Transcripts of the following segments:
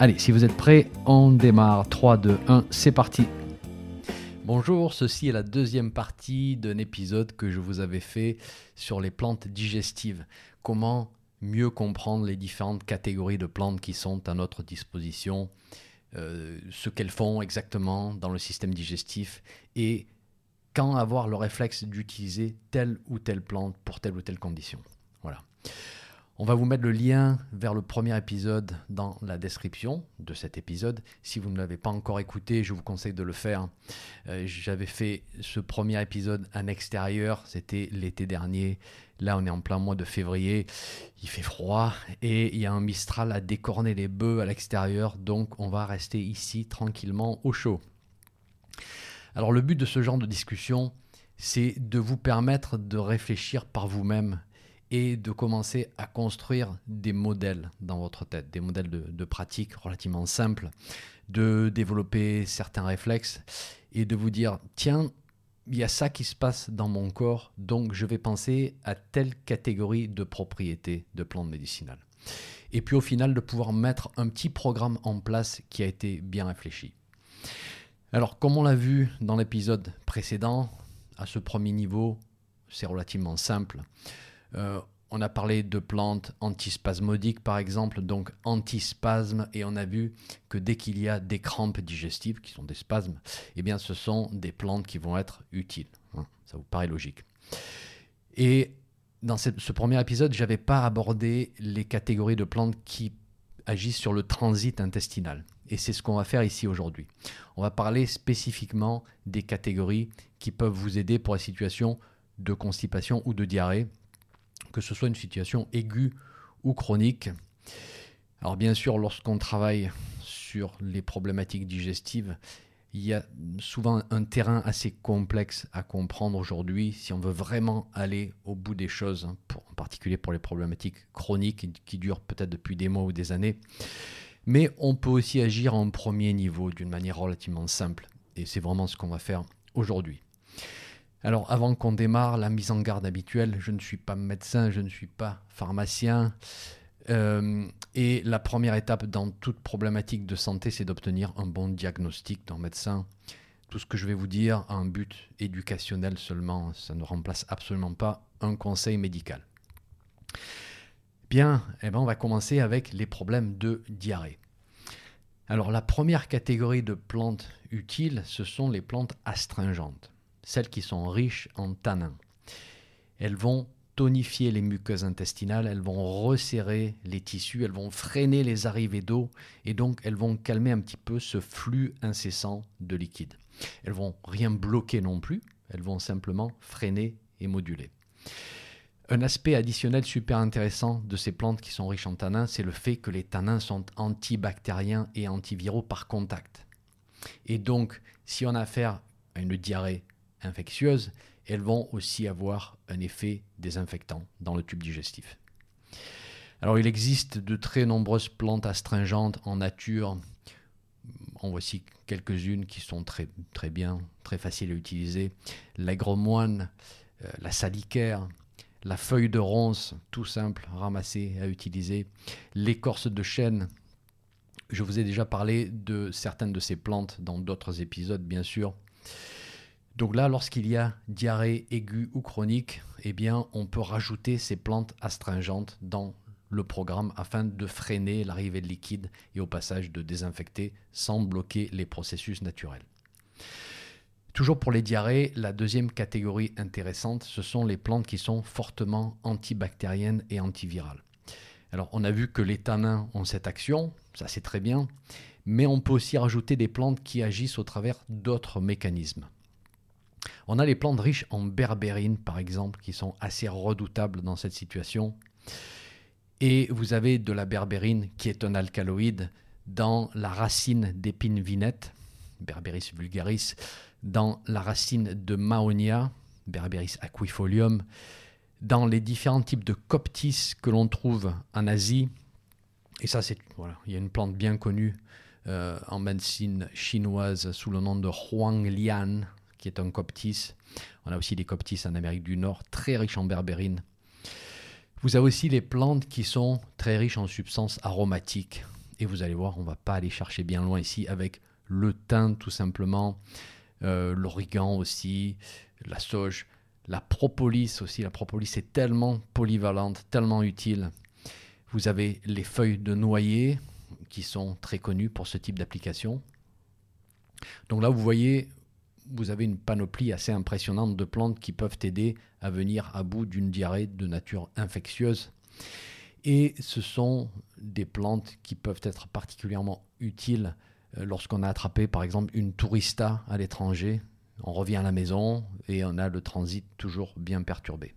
Allez, si vous êtes prêts, on démarre. 3, 2, 1, c'est parti. Bonjour, ceci est la deuxième partie d'un épisode que je vous avais fait sur les plantes digestives. Comment mieux comprendre les différentes catégories de plantes qui sont à notre disposition, euh, ce qu'elles font exactement dans le système digestif et quand avoir le réflexe d'utiliser telle ou telle plante pour telle ou telle condition. Voilà. On va vous mettre le lien vers le premier épisode dans la description de cet épisode. Si vous ne l'avez pas encore écouté, je vous conseille de le faire. Euh, j'avais fait ce premier épisode en extérieur, c'était l'été dernier. Là, on est en plein mois de février, il fait froid et il y a un mistral à décorner les bœufs à l'extérieur, donc on va rester ici tranquillement au chaud. Alors le but de ce genre de discussion, c'est de vous permettre de réfléchir par vous-même et de commencer à construire des modèles dans votre tête, des modèles de, pratique relativement simples, de développer certains réflexes et de vous dire, tiens, il y a ça qui se passe dans mon corps, donc je vais penser à telle catégorie de propriétés de plantes médicinales. Et puis au final, de pouvoir mettre un petit programme en place qui a été bien réfléchi. Alors, comme on l'a vu dans l'épisode précédent, à ce premier niveau, c'est relativement simple. Euh, on a parlé de plantes antispasmodiques par exemple, donc antispasmes, et on a vu que dès qu'il y a des crampes digestives, qui sont des spasmes, eh bien ce sont des plantes qui vont être utiles. Hein. ça vous paraît logique. Et dans ce, ce premier épisode, je n'avais pas abordé les catégories de plantes qui agissent sur le transit intestinal. Et c'est ce qu'on va faire ici aujourd'hui. On va parler spécifiquement des catégories qui peuvent vous aider pour les situations de constipation ou de diarrhée que ce soit une situation aiguë ou chronique. Alors bien sûr, lorsqu'on travaille sur les problématiques digestives, il y a souvent un terrain assez complexe à comprendre aujourd'hui si on veut vraiment aller au bout des choses, hein, en particulier pour les problématiques chroniques qui durent peut-être depuis des mois ou des années. Mais on peut aussi agir en premier niveau d'une manière relativement simple. Et c'est vraiment ce qu'on va faire aujourd'hui. Alors avant qu'on démarre, la mise en garde habituelle, je ne suis pas médecin, je ne suis pas pharmacien. Euh, et la première étape dans toute problématique de santé, c'est d'obtenir un bon diagnostic d'un médecin. Tout ce que je vais vous dire a un but éducationnel seulement, ça ne remplace absolument pas un conseil médical. Bien, eh ben on va commencer avec les problèmes de diarrhée. Alors la première catégorie de plantes utiles, ce sont les plantes astringentes celles qui sont riches en tanins. Elles vont tonifier les muqueuses intestinales, elles vont resserrer les tissus, elles vont freiner les arrivées d'eau et donc elles vont calmer un petit peu ce flux incessant de liquide. Elles vont rien bloquer non plus, elles vont simplement freiner et moduler. Un aspect additionnel super intéressant de ces plantes qui sont riches en tanins, c'est le fait que les tanins sont antibactériens et antiviraux par contact. Et donc, si on a affaire à une diarrhée infectieuses, elles vont aussi avoir un effet désinfectant dans le tube digestif. Alors il existe de très nombreuses plantes astringentes en nature. En voici quelques-unes qui sont très, très bien, très faciles à utiliser. L'agromoine, euh, la salicaire, la feuille de ronce, tout simple, ramassée à utiliser. L'écorce de chêne. Je vous ai déjà parlé de certaines de ces plantes dans d'autres épisodes, bien sûr. Donc là, lorsqu'il y a diarrhée aiguë ou chronique, eh on peut rajouter ces plantes astringentes dans le programme afin de freiner l'arrivée de liquide et au passage de désinfecter sans bloquer les processus naturels. Toujours pour les diarrhées, la deuxième catégorie intéressante, ce sont les plantes qui sont fortement antibactériennes et antivirales. Alors on a vu que les tanins ont cette action, ça c'est très bien, mais on peut aussi rajouter des plantes qui agissent au travers d'autres mécanismes. On a les plantes riches en berbérine, par exemple, qui sont assez redoutables dans cette situation. Et vous avez de la berbérine, qui est un alcaloïde, dans la racine d'épine vinette. Berberis vulgaris, dans la racine de Maonia, Berberis aquifolium, dans les différents types de coptis que l'on trouve en Asie. Et ça, c'est voilà, il y a une plante bien connue euh, en médecine chinoise sous le nom de Huanglian, qui est un coptis. On a aussi des coptis en Amérique du Nord, très riches en berbérine. Vous avez aussi les plantes qui sont très riches en substances aromatiques. Et vous allez voir, on ne va pas aller chercher bien loin ici avec le thym tout simplement, euh, l'origan aussi, la sauge, la propolis aussi. La propolis est tellement polyvalente, tellement utile. Vous avez les feuilles de noyer qui sont très connues pour ce type d'application. Donc là, vous voyez, vous avez une panoplie assez impressionnante de plantes qui peuvent aider à venir à bout d'une diarrhée de nature infectieuse. Et ce sont des plantes qui peuvent être particulièrement utiles euh, lorsqu'on a attrapé par exemple une tourista à l'étranger. On revient à la maison et on a le transit toujours bien perturbé.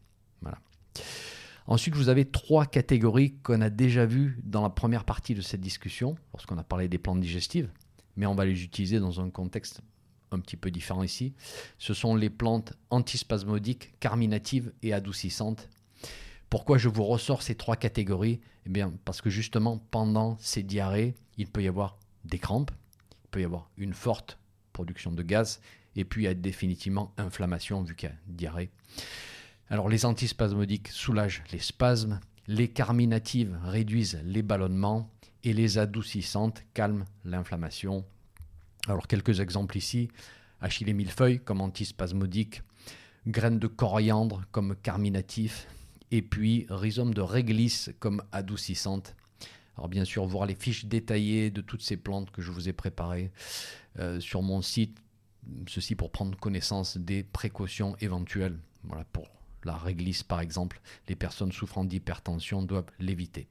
Ensuite, vous avez trois catégories qu'on a déjà vues dans la première partie de cette discussion, lorsqu'on a parlé des plantes digestives, mais on va les utiliser dans un contexte un petit peu différent ici. Ce sont les plantes antispasmodiques, carminatives et adoucissantes. Pourquoi je vous ressors ces trois catégories? Eh bien, parce que justement, pendant ces diarrhées, il peut y avoir des crampes, il peut y avoir une forte production de gaz, et puis il définitivement inflammation vu qu'il y a diarrhée. Alors, les antispasmodiques soulagent les spasmes, les carminatives réduisent les ballonnements, et les adoucissantes calment l'inflammation alors quelques exemples ici. Achille millefeuille comme antispasmodique, graines de coriandre comme carminatif, et puis rhizome de réglisse comme adoucissante. Alors bien sûr, voir les fiches détaillées de toutes ces plantes que je vous ai préparées euh, sur mon site, ceci pour prendre connaissance des précautions éventuelles. Voilà, pour la réglisse par exemple, les personnes souffrant d'hypertension doivent l'éviter.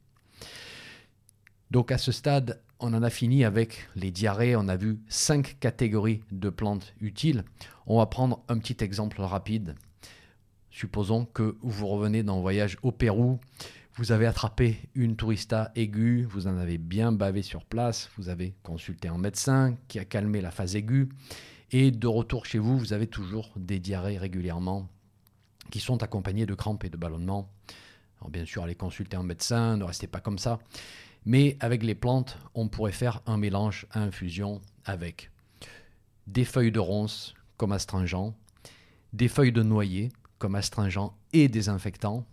Donc à ce stade, on en a fini avec les diarrhées. On a vu cinq catégories de plantes utiles. On va prendre un petit exemple rapide. Supposons que vous revenez d'un voyage au Pérou. Vous avez attrapé une tourista aiguë, vous en avez bien bavé sur place, vous avez consulté un médecin qui a calmé la phase aiguë, et de retour chez vous, vous avez toujours des diarrhées régulièrement qui sont accompagnées de crampes et de ballonnements. Alors bien sûr, allez consulter un médecin, ne restez pas comme ça. Mais avec les plantes, on pourrait faire un mélange à infusion avec des feuilles de ronces comme astringent, des feuilles de noyer comme astringent et désinfectant,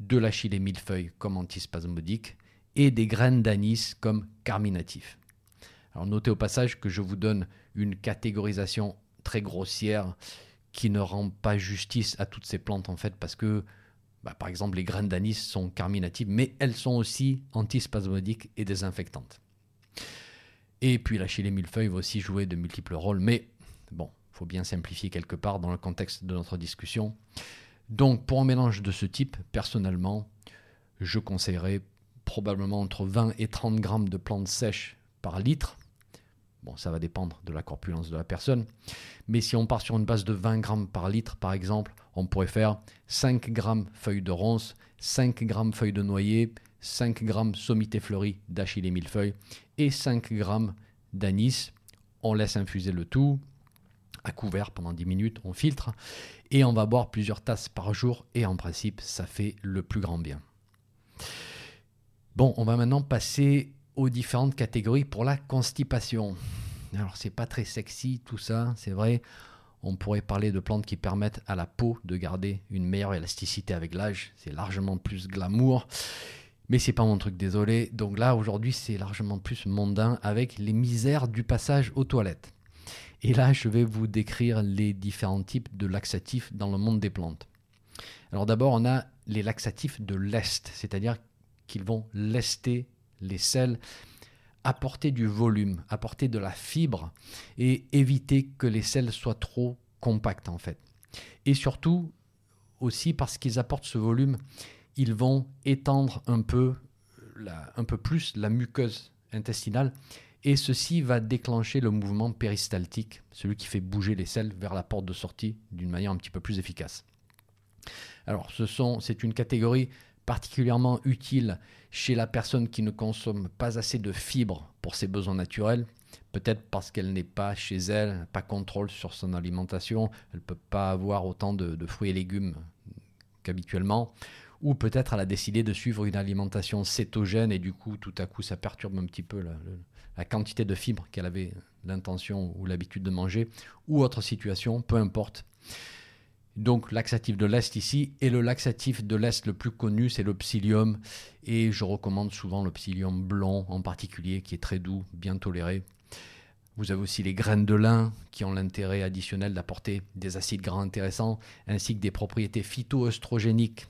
de l'achille et millefeuille comme antispasmodique et des graines d'anis comme carminatif. Alors notez au passage que je vous donne une catégorisation très grossière qui ne rend pas justice à toutes ces plantes en fait parce que bah, par exemple, les graines d'anis sont carminatives, mais elles sont aussi antispasmodiques et désinfectantes. Et puis la chili millefeuille va aussi jouer de multiples rôles, mais bon, il faut bien simplifier quelque part dans le contexte de notre discussion. Donc pour un mélange de ce type, personnellement, je conseillerais probablement entre 20 et 30 grammes de plantes sèches par litre. Bon, ça va dépendre de la corpulence de la personne. Mais si on part sur une base de 20 grammes par litre, par exemple, on pourrait faire 5 grammes feuilles de ronce, 5 grammes feuilles de noyer, 5 grammes sommité fleurie d'achille et millefeuille et 5 grammes d'anis. On laisse infuser le tout à couvert pendant 10 minutes, on filtre et on va boire plusieurs tasses par jour et en principe ça fait le plus grand bien. Bon, on va maintenant passer aux différentes catégories pour la constipation. Alors c'est pas très sexy tout ça, c'est vrai. On pourrait parler de plantes qui permettent à la peau de garder une meilleure élasticité avec l'âge. C'est largement plus glamour. Mais c'est pas mon truc, désolé. Donc là, aujourd'hui, c'est largement plus mondain avec les misères du passage aux toilettes. Et là, je vais vous décrire les différents types de laxatifs dans le monde des plantes. Alors d'abord, on a les laxatifs de l'Est, c'est-à-dire qu'ils vont lester les selles apporter du volume, apporter de la fibre et éviter que les selles soient trop compactes en fait. Et surtout aussi parce qu'ils apportent ce volume, ils vont étendre un peu, plus la muqueuse intestinale et ceci va déclencher le mouvement péristaltique, celui qui fait bouger les selles vers la porte de sortie d'une manière un petit peu plus efficace. Alors, ce sont, c'est une catégorie particulièrement utile chez la personne qui ne consomme pas assez de fibres pour ses besoins naturels. peut-être parce qu'elle n'est pas chez elle, pas contrôle sur son alimentation, elle ne peut pas avoir autant de, fruits et légumes qu'habituellement, ou peut-être elle a décidé de suivre une alimentation cétogène et du coup tout à coup ça perturbe un petit peu la quantité de fibres qu'elle avait l'intention ou l'habitude de manger, ou autre situation, peu importe. Donc laxatif de l'Est ici, et le laxatif de l'Est le plus connu, c'est le psyllium, et je recommande souvent le psyllium blond en particulier, qui est très doux, bien toléré. Vous avez aussi les graines de lin, qui ont l'intérêt additionnel d'apporter des acides gras intéressants, ainsi que des propriétés phytoœstrogéniques,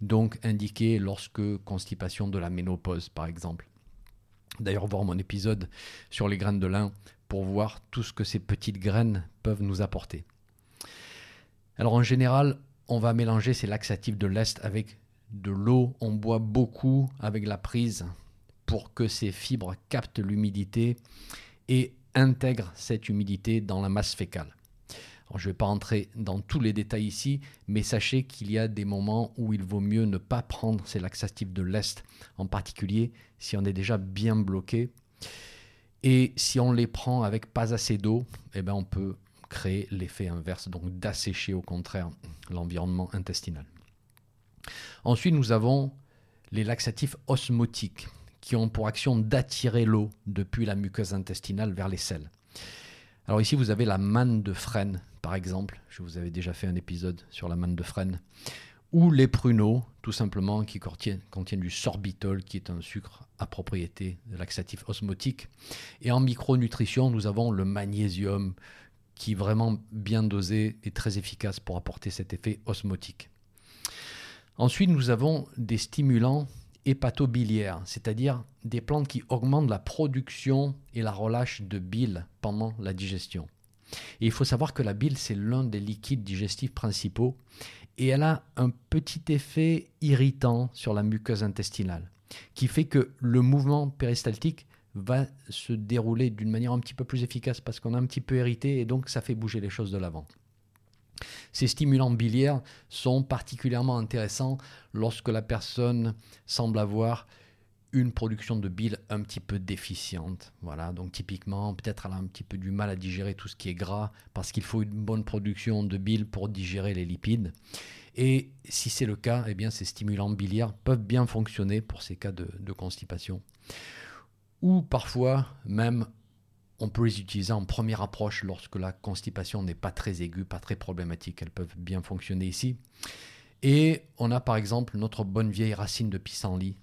donc indiquées lorsque constipation de la ménopause, par exemple. D'ailleurs, voir mon épisode sur les graines de lin pour voir tout ce que ces petites graines peuvent nous apporter. Alors en général, on va mélanger ces laxatifs de l'Est avec de l'eau. On boit beaucoup avec la prise pour que ces fibres captent l'humidité et intègrent cette humidité dans la masse fécale. Je ne vais pas entrer dans tous les détails ici, mais sachez qu'il y a des moments où il vaut mieux ne pas prendre ces laxatifs de l'Est, en particulier si on est déjà bien bloqué. Et si on les prend avec pas assez d'eau, eh ben on peut créer l'effet inverse, donc d'assécher au contraire l'environnement intestinal. Ensuite, nous avons les laxatifs osmotiques qui ont pour action d'attirer l'eau depuis la muqueuse intestinale vers les selles. Alors ici, vous avez la manne de frêne, par exemple. Je vous avais déjà fait un épisode sur la manne de frêne. Ou les pruneaux, tout simplement, qui contiennent, du sorbitol, qui est un sucre à propriété laxatif osmotique. Et en micronutrition, nous avons le magnésium, qui vraiment bien dosé est très efficace pour apporter cet effet osmotique. Ensuite, nous avons des stimulants hépatobiliaires, c'est-à-dire des plantes qui augmentent la production et la relâche de bile pendant la digestion. Et il faut savoir que la bile, c'est l'un des liquides digestifs principaux et elle a un petit effet irritant sur la muqueuse intestinale qui fait que le mouvement péristaltique va se dérouler d'une manière un petit peu plus efficace parce qu'on a un petit peu hérité et donc ça fait bouger les choses de l'avant. Ces stimulants biliaires sont particulièrement intéressants lorsque la personne semble avoir une production de bile un petit peu déficiente. Voilà, donc typiquement, peut-être elle a un petit peu du mal à digérer tout ce qui est gras parce qu'il faut une bonne production de bile pour digérer les lipides. Et si c'est le cas, eh bien, ces stimulants biliaires peuvent bien fonctionner pour ces cas de, de constipation ou parfois même on peut les utiliser en première approche lorsque la constipation n'est pas très aiguë, pas très problématique. Elles peuvent bien fonctionner ici. Et on a par exemple notre bonne vieille racine de pissenlit.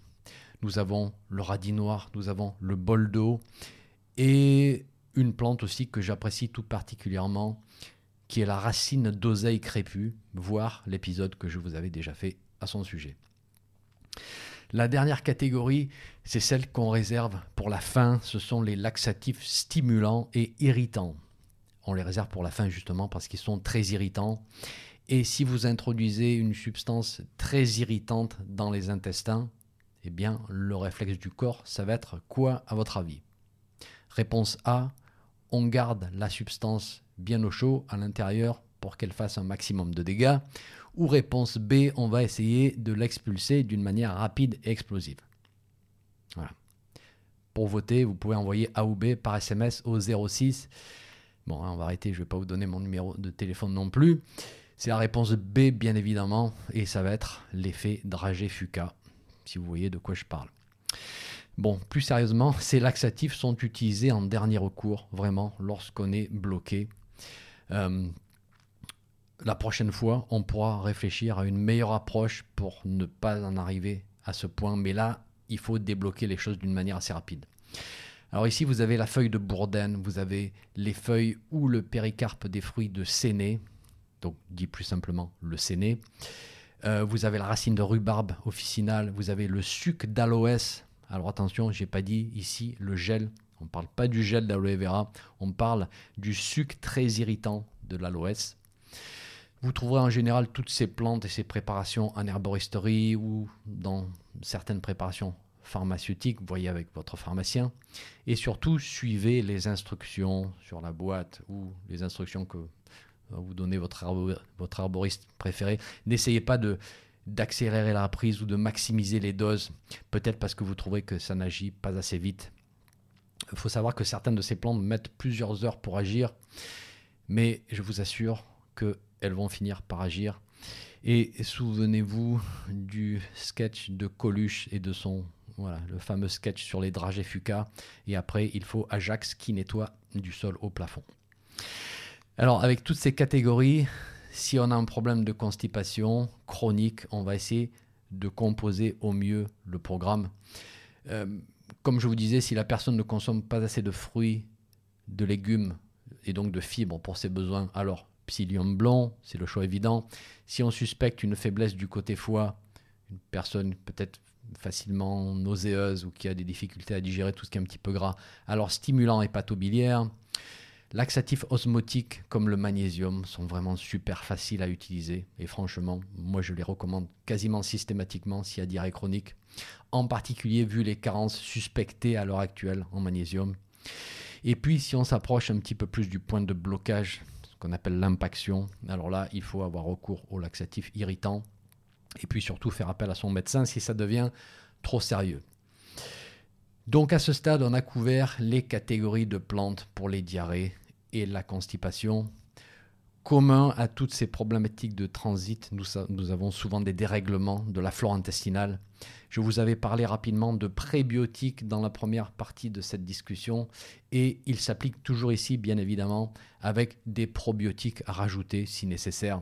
Nous avons le radis noir, nous avons le bol d'eau et une plante aussi que j'apprécie tout particulièrement qui est la racine d'oseille crépue, voire l'épisode que je vous avais déjà fait à son sujet. La dernière catégorie, c'est celle qu'on réserve pour la fin. Ce sont les laxatifs stimulants et irritants. On les réserve pour la fin justement parce qu'ils sont très irritants. Et si vous introduisez une substance très irritante dans les intestins, eh bien, le réflexe du corps, ça va être quoi à votre avis? Réponse A, on garde la substance bien au chaud à l'intérieur pour qu'elle fasse un maximum de dégâts. Ou réponse B, on va essayer de l'expulser d'une manière rapide et explosive. Voilà. Pour voter, vous pouvez envoyer A ou B par SMS au 06. Bon, hein, on va arrêter, je ne vais pas vous donner mon numéro de téléphone non plus. C'est la réponse B, bien évidemment, et ça va être l'effet dragé-fuca, si vous voyez de quoi je parle. Bon, plus sérieusement, ces laxatifs sont utilisés en dernier recours, vraiment, lorsqu'on est bloqué. Euh, la prochaine fois, on pourra réfléchir à une meilleure approche pour ne pas en arriver à ce point. Mais là, il faut débloquer les choses d'une manière assez rapide. Alors ici, vous avez la feuille de bourdaine, vous avez les feuilles ou le péricarpe des fruits de séné, donc dit plus simplement le séné. Euh, vous avez la racine de rhubarbe officinale, vous avez le suc d'aloès. Alors attention, j'ai pas dit ici le gel. On ne parle pas du gel d'aloe vera, on parle du suc très irritant de l'aloès. Vous trouverez en général toutes ces plantes et ces préparations en herboristerie ou dans certaines préparations pharmaceutiques, vous voyez avec votre pharmacien. Et surtout, suivez les instructions sur la boîte ou les instructions que vous donner votre, votre arboriste préféré. N'essayez pas de d'accélérer la prise ou de maximiser les doses, peut-être parce que vous trouvez que ça n'agit pas assez vite. Il faut savoir que certaines de ces plantes mettent plusieurs heures pour agir, mais je vous assure qu'elles vont finir par agir. Et souvenez-vous du sketch de Coluche et de son, voilà, le fameux sketch sur les dragées Fuca. Et après, il faut Ajax qui nettoie du sol au plafond. Alors, avec toutes ces catégories, si on a un problème de constipation chronique, on va essayer de composer au mieux le programme. Euh, comme je vous disais, si la personne ne consomme pas assez de fruits, de légumes et donc de fibres pour ses besoins, alors psyllium blanc, c'est le choix évident. Si on suspecte une faiblesse du côté foie, une personne peut-être facilement nauséeuse ou qui a des difficultés à digérer tout ce qui est un petit peu gras, alors stimulant hépatobiliaire. Laxatifs osmotiques comme le magnésium sont vraiment super faciles à utiliser et franchement, moi je les recommande quasiment systématiquement s'il y a diarrhée chronique, en particulier vu les carences suspectées à l'heure actuelle en magnésium. Et puis si on s'approche un petit peu plus du point de blocage, appelle l'impaction, alors là il faut avoir recours aux laxatifs irritants et puis surtout faire appel à son médecin si ça devient trop sérieux. Donc à ce stade, on a couvert les catégories de plantes pour les diarrhées et la constipation. Commun à toutes ces problématiques de transit, nous, avons souvent des dérèglements de la flore intestinale. Je vous avais parlé rapidement de prébiotiques dans la première partie de cette discussion et il s'applique toujours ici, bien évidemment, avec des probiotiques à rajouter si nécessaire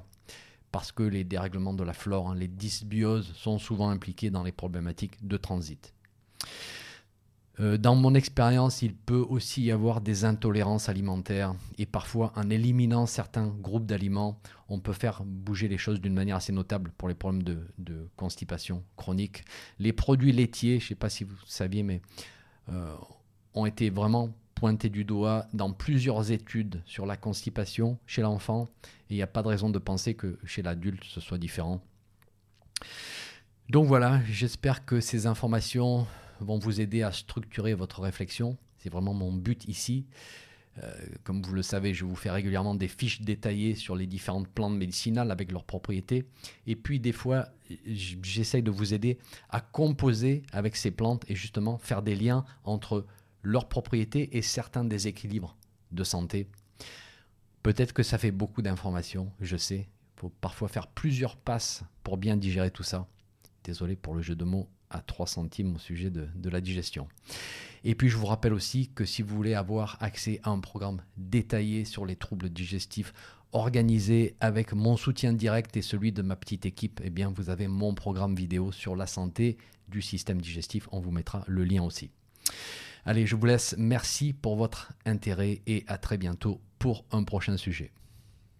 parce que les dérèglements de la flore, hein, les dysbioses, sont souvent impliqués dans les problématiques de transit. Euh, dans mon expérience, il peut aussi y avoir des intolérances alimentaires et parfois en éliminant certains groupes d'aliments, on peut faire bouger les choses d'une manière assez notable pour les problèmes de, constipation chronique. Les produits laitiers, je ne sais pas si vous saviez, mais euh, ont été vraiment pointés du doigt dans plusieurs études sur la constipation chez l'enfant et il n'y a pas de raison de penser que chez l'adulte ce soit différent. Donc voilà, j'espère que ces informations vont vous aider à structurer votre réflexion. C'est vraiment mon but ici. Euh, comme vous le savez, je vous fais régulièrement des fiches détaillées sur les différentes plantes médicinales avec leurs propriétés. Et puis des fois, j'essaye de vous aider à composer avec ces plantes et justement faire des liens entre leurs propriétés et certains déséquilibres de santé. Peut-être que ça fait beaucoup d'informations, je sais. Il faut parfois faire plusieurs passes pour bien digérer tout ça. Désolé pour le jeu de mots à 3 centimes au sujet de, la digestion. Et puis je vous rappelle aussi que si vous voulez avoir accès à un programme détaillé sur les troubles digestifs, organisé avec mon soutien direct et celui de ma petite équipe, eh bien vous avez mon programme vidéo sur la santé du système digestif. On vous mettra le lien aussi. Allez, je vous laisse. Merci pour votre intérêt et à très bientôt pour un prochain sujet.